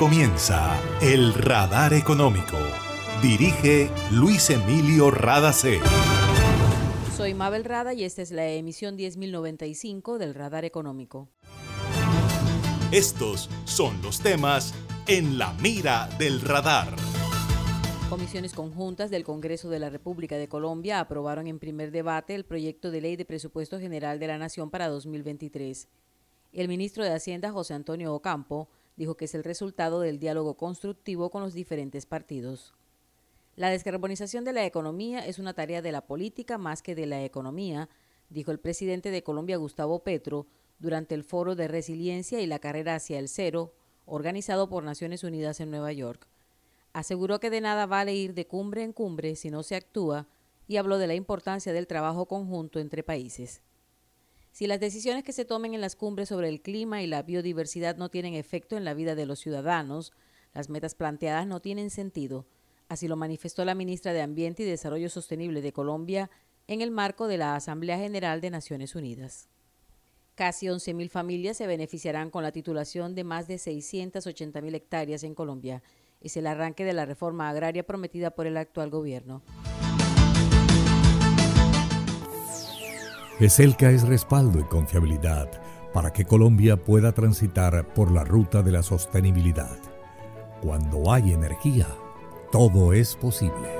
comienza El Radar Económico. Dirige Luis Emilio Radacé. Soy Mabel Rada y esta es la emisión 10.095 del Radar Económico. Estos son los temas en la mira del radar. Comisiones conjuntas del Congreso de la República de Colombia aprobaron en primer debate el proyecto de ley de presupuesto general de la Nación para 2023. El ministro de Hacienda, José Antonio Ocampo, dijo que es el resultado del diálogo constructivo con los diferentes partidos. La descarbonización de la economía es una tarea de la política más que de la economía, dijo el presidente de Colombia, Gustavo Petro, durante el foro de resiliencia y la carrera hacia el cero, organizado por Naciones Unidas en Nueva York. Aseguró que de nada vale ir de cumbre en cumbre si no se actúa y habló de la importancia del trabajo conjunto entre países. Si las decisiones que se tomen en las cumbres sobre el clima y la biodiversidad no tienen efecto en la vida de los ciudadanos, las metas planteadas no tienen sentido. Así lo manifestó la ministra de Ambiente y Desarrollo Sostenible de Colombia en el marco de la Asamblea General de Naciones Unidas. Casi 11.000 familias se beneficiarán con la titulación de más de 680.000 hectáreas en Colombia. Es el arranque de la reforma agraria prometida por el actual gobierno. ESELCA es respaldo y confiabilidad para que Colombia pueda transitar por la ruta de la sostenibilidad. Cuando hay energía, todo es posible.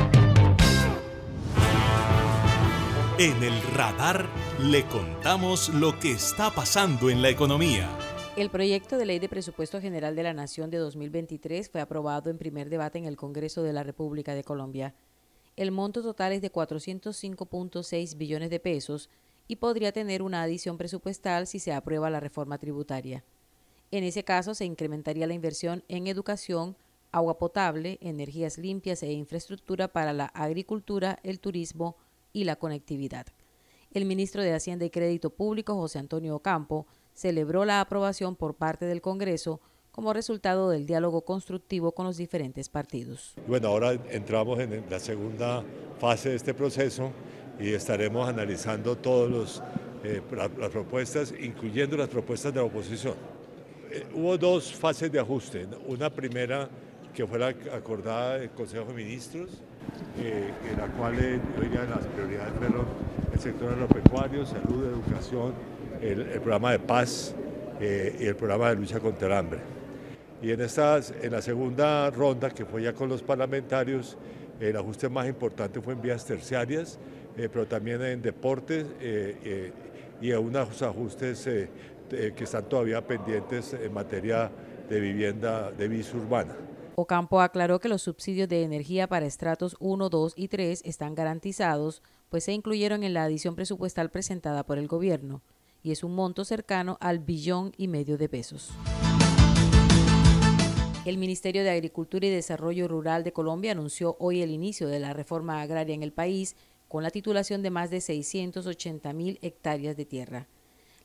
En el radar le contamos lo que está pasando en la economía. El proyecto de ley de presupuesto general de la Nación de 2023 fue aprobado en primer debate en el Congreso de la República de Colombia. El monto total es de 405.6 billones de pesos y podría tener una adición presupuestal si se aprueba la reforma tributaria. En ese caso se incrementaría la inversión en educación, agua potable, energías limpias e infraestructura para la agricultura, el turismo, y la conectividad. El ministro de Hacienda y Crédito Público, José Antonio Ocampo, celebró la aprobación por parte del Congreso como resultado del diálogo constructivo con los diferentes partidos. Bueno, ahora entramos en la segunda fase de este proceso y estaremos analizando todas eh, las propuestas, incluyendo las propuestas de la oposición. Eh, hubo dos fases de ajuste. Una primera que fue la acordada del Consejo de Ministros, eh, en la cual eh, las prioridades fueron el sector agropecuario, salud, educación, el, programa de paz eh, y el programa de lucha contra el hambre. Y en, estas, en la segunda ronda, que fue ya con los parlamentarios, el ajuste más importante fue en vías terciarias, pero también en deportes y unos ajustes que están todavía pendientes en materia de vivienda de visa urbana. Ocampo aclaró que los subsidios de energía para estratos 1, 2 y 3 están garantizados, pues se incluyeron en la adición presupuestal presentada por el gobierno, y es un monto cercano al billón y medio de pesos. El Ministerio de Agricultura y Desarrollo Rural de Colombia anunció hoy el inicio de la reforma agraria en el país con la titulación de más de 680 mil hectáreas de tierra.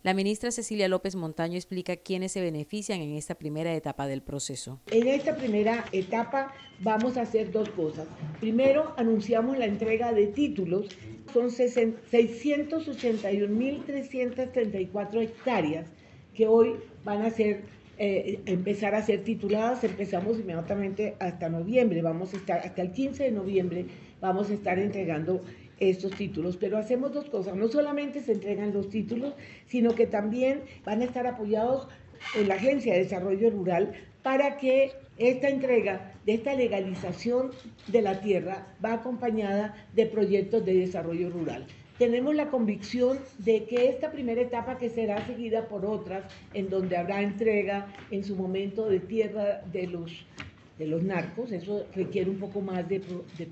La ministra Cecilia López Montaño explica quiénes se benefician en esta primera etapa del proceso. En esta primera etapa vamos a hacer dos cosas. Primero, anunciamos la entrega de títulos. Son 681.334 hectáreas que hoy van a ser eh, empezar a ser tituladas. Empezamos inmediatamente hasta noviembre. Vamos a estar hasta el 15 de noviembre. Vamos a estar entregando estos títulos. Pero hacemos dos cosas, no solamente se entregan los títulos, sino que también van a estar apoyados en la Agencia de Desarrollo Rural para que esta entrega de esta legalización de la tierra va acompañada de proyectos de desarrollo rural. Tenemos la convicción de que esta primera etapa que será seguida por otras, en donde habrá entrega en su momento de tierra de los de los narcos. Eso requiere un poco más de,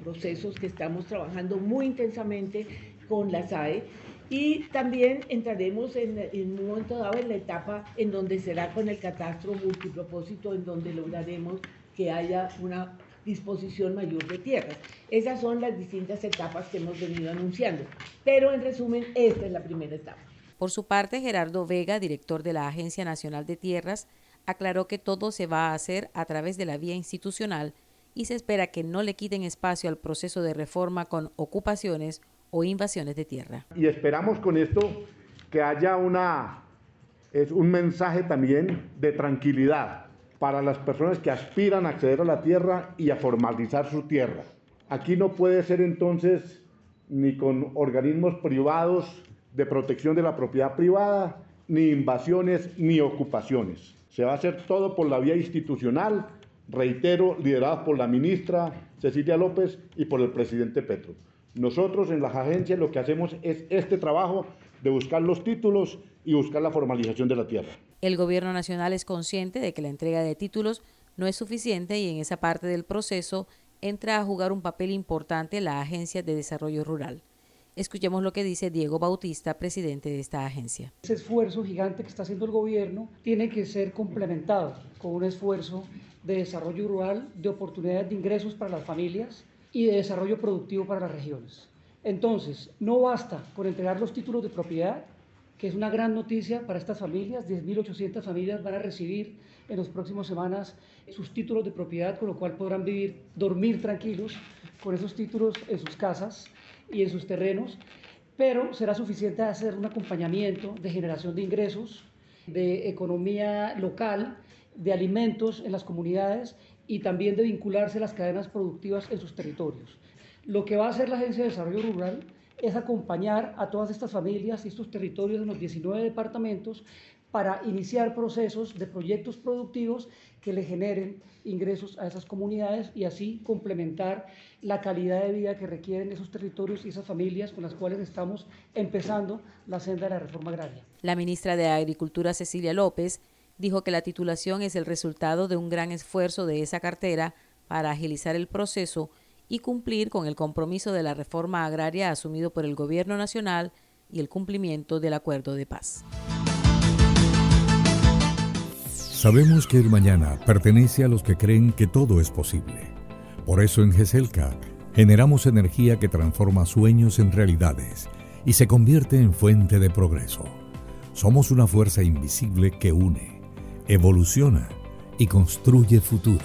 procesos que estamos trabajando muy intensamente con la SAE. Y también entraremos en, en, un momento dado en la etapa en donde será con el catastro multipropósito, en donde lograremos que haya una disposición mayor de tierras. Esas son las distintas etapas que hemos venido anunciando. Pero en resumen, esta es la primera etapa. Por su parte, Gerardo Vega, director de la Agencia Nacional de Tierras, aclaró que todo se va a hacer a través de la vía institucional y se espera que no le quiten espacio al proceso de reforma con ocupaciones o invasiones de tierra. Y esperamos con esto que haya una es un mensaje también de tranquilidad para las personas que aspiran a acceder a la tierra y a formalizar su tierra. Aquí no puede ser entonces ni con organismos privados de protección de la propiedad privada, ni invasiones, ni ocupaciones. Se va a hacer todo por la vía institucional, reitero, liderada por la ministra Cecilia López y por el presidente Petro. Nosotros en las agencias lo que hacemos es este trabajo de buscar los títulos y buscar la formalización de la tierra. El gobierno nacional es consciente de que la entrega de títulos no es suficiente y en esa parte del proceso entra a jugar un papel importante la Agencia de Desarrollo Rural. Escuchemos lo que dice Diego Bautista, presidente de esta agencia. Ese esfuerzo gigante que está haciendo el gobierno tiene que ser complementado con un esfuerzo de desarrollo rural, de oportunidades de ingresos para las familias, y de desarrollo productivo para las regiones. Entonces, no basta con entregar los títulos de propiedad, que es una gran noticia para estas familias. 10.800 familias van a recibir en las próximas semanas sus títulos de propiedad, con lo cual podrán vivir, dormir tranquilos con esos títulos en sus casas y en sus terrenos, pero será suficiente hacer un acompañamiento de generación de ingresos, de economía local, de alimentos en las comunidades y también de vincularse a las cadenas productivas en sus territorios. Lo que va a hacer la Agencia de Desarrollo Rural es acompañar a todas estas familias y estos territorios en los 19 departamentos para iniciar procesos de proyectos productivos que le generen ingresos a esas comunidades y así complementar la calidad de vida que requieren esos territorios y esas familias con las cuales estamos empezando la senda de la reforma agraria. La ministra de Agricultura, Cecilia López, dijo que la titulación es el resultado de un gran esfuerzo de esa cartera para agilizar el proceso y cumplir con el compromiso de la reforma agraria asumido por el Gobierno Nacional y el cumplimiento del acuerdo de paz. Sabemos que el mañana pertenece a los que creen que todo es posible. Por eso en GESELCA generamos energía que transforma sueños en realidades y se convierte en fuente de progreso. Somos una fuerza invisible que une evoluciona y construye futuro.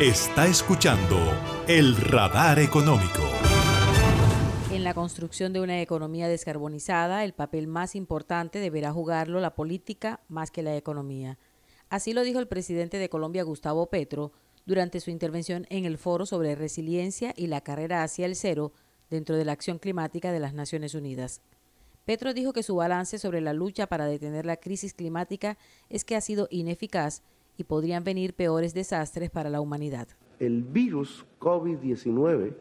Está escuchando el radar económico. En la construcción de una economía descarbonizada, el papel más importante deberá jugarlo la política más que la economía. Así lo dijo el presidente de Colombia, Gustavo Petro, durante su intervención en el foro sobre resiliencia y la carrera hacia el cero dentro de la acción climática de las Naciones Unidas. Petro dijo que su balance sobre la lucha para detener la crisis climática es que ha sido ineficaz y podrían venir peores desastres para la humanidad. El virus COVID-19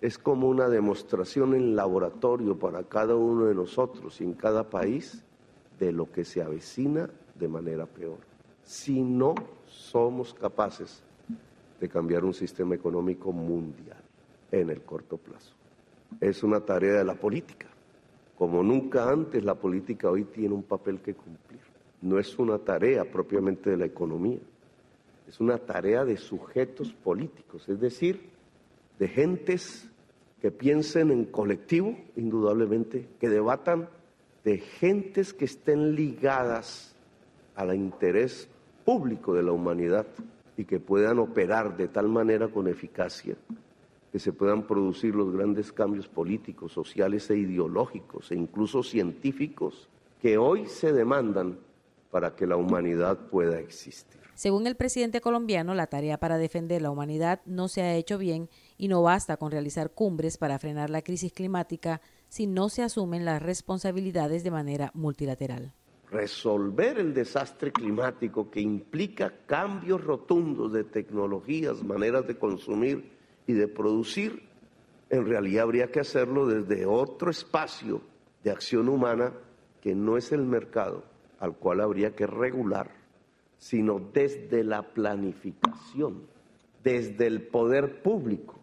es como una demostración en laboratorio para cada uno de nosotros y en cada país de lo que se avecina de manera peor. Si no somos capaces de cambiar un sistema económico mundial en el corto plazo. Es una tarea de la política. Como nunca antes, la política hoy tiene un papel que cumplir no es una tarea propiamente de la economía, es una tarea de sujetos políticos, es decir, de gentes que piensen en colectivo, indudablemente, que debatan de gentes que estén ligadas al interés público de la humanidad y que puedan operar de tal manera con eficacia que se puedan producir los grandes cambios políticos, sociales e ideológicos e incluso científicos que hoy se demandan para que la humanidad pueda existir. Según el presidente colombiano, la tarea para defender la humanidad no se ha hecho bien y no basta con realizar cumbres para frenar la crisis climática si no se asumen las responsabilidades de manera multilateral. resolver el desastre climático que implica cambios rotundos de tecnologías, maneras de consumir y de producir, en realidad habría que hacerlo desde otro espacio de acción humana que no es el mercado, al cual habría que regular, sino desde la planificación, desde el poder público,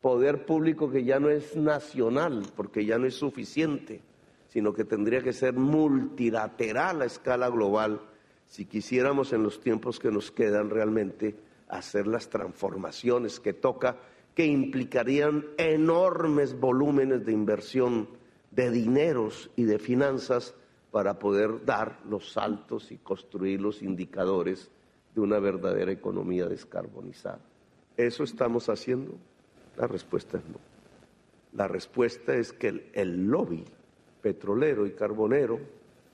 poder público que ya no es nacional, porque ya no es suficiente, sino que tendría que ser multilateral a escala global si quisiéramos en los tiempos que nos quedan realmente hacer las transformaciones que toca, que implicarían enormes volúmenes de inversión de dineros y de finanzas para poder dar los saltos y construir los indicadores de una verdadera economía descarbonizada. ¿Eso estamos haciendo? La respuesta es no. La respuesta es que el, lobby petrolero y carbonero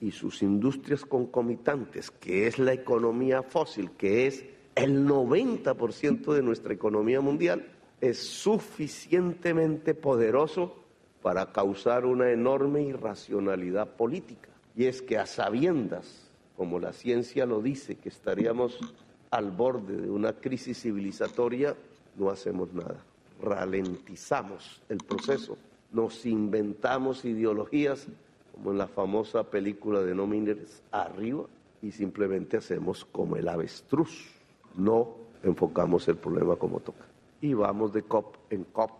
y sus industrias concomitantes, que es la economía fósil, que es el 90% de nuestra economía mundial, es suficientemente poderoso para causar una enorme irracionalidad política. Y es que a sabiendas, como la ciencia lo dice, que estaríamos al borde de una crisis civilizatoria, no hacemos nada. Ralentizamos el proceso nos inventamos ideologías, como en la famosa película de No Mires Arriba, y simplemente hacemos como el avestruz. No enfocamos el problema como toca. Y vamos de COP en COP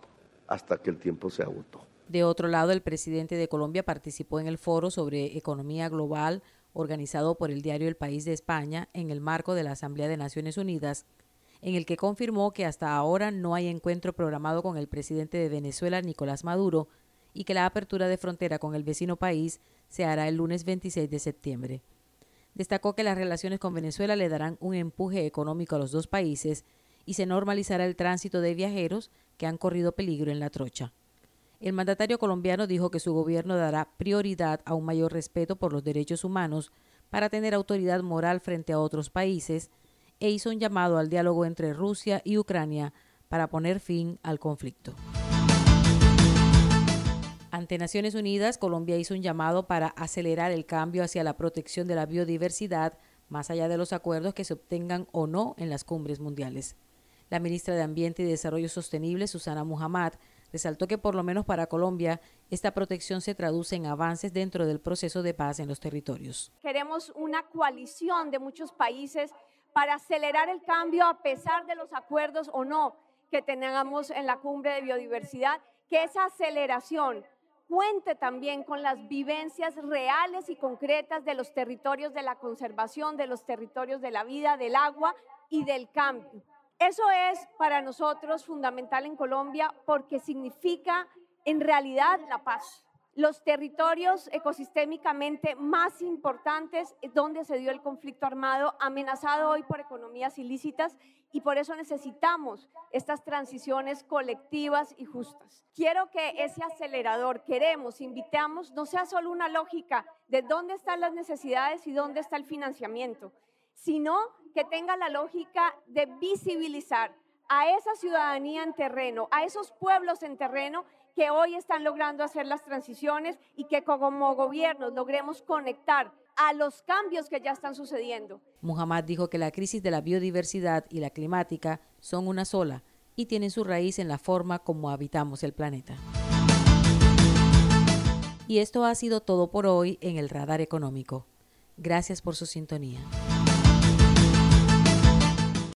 hasta que el tiempo se agotó. De otro lado, el presidente de Colombia participó en el foro sobre economía global organizado por el diario El País de España en el marco de la Asamblea de Naciones Unidas en el que confirmó que hasta ahora no hay encuentro programado con el presidente de Venezuela, Nicolás Maduro, y que la apertura de frontera con el vecino país se hará el lunes 26 de septiembre. Destacó que las relaciones con Venezuela le darán un empuje económico a los dos países y se normalizará el tránsito de viajeros que han corrido peligro en la trocha. El mandatario colombiano dijo que su gobierno dará prioridad a un mayor respeto por los derechos humanos para tener autoridad moral frente a otros países e hizo un llamado al diálogo entre Rusia y Ucrania para poner fin al conflicto. Ante Naciones Unidas, Colombia hizo un llamado para acelerar el cambio hacia la protección de la biodiversidad, más allá de los acuerdos que se obtengan o no en las cumbres mundiales. La ministra de Ambiente y Desarrollo Sostenible, Susana Muhammad, resaltó que por lo menos para Colombia esta protección se traduce en avances dentro del proceso de paz en los territorios. Queremos una coalición de muchos países para acelerar el cambio a pesar de los acuerdos o no que tengamos en la cumbre de biodiversidad, que esa aceleración cuente también con las vivencias reales y concretas de los territorios de la conservación, de los territorios de la vida, del agua y del cambio. Eso es para nosotros fundamental en Colombia porque significa en realidad la paz los territorios ecosistémicamente más importantes donde se dio el conflicto armado, amenazado hoy por economías ilícitas y por eso necesitamos estas transiciones colectivas y justas. Quiero que ese acelerador, queremos, invitamos, no sea solo una lógica de dónde están las necesidades y dónde está el financiamiento, sino que tenga la lógica de visibilizar a esa ciudadanía en terreno, a esos pueblos en terreno que hoy están logrando hacer las transiciones y que como gobiernos logremos conectar a los cambios que ya están sucediendo. Muhammad dijo que la crisis de la biodiversidad y la climática son una sola y tienen su raíz en la forma como habitamos el planeta. Y esto ha sido todo por hoy en el Radar Económico. Gracias por su sintonía.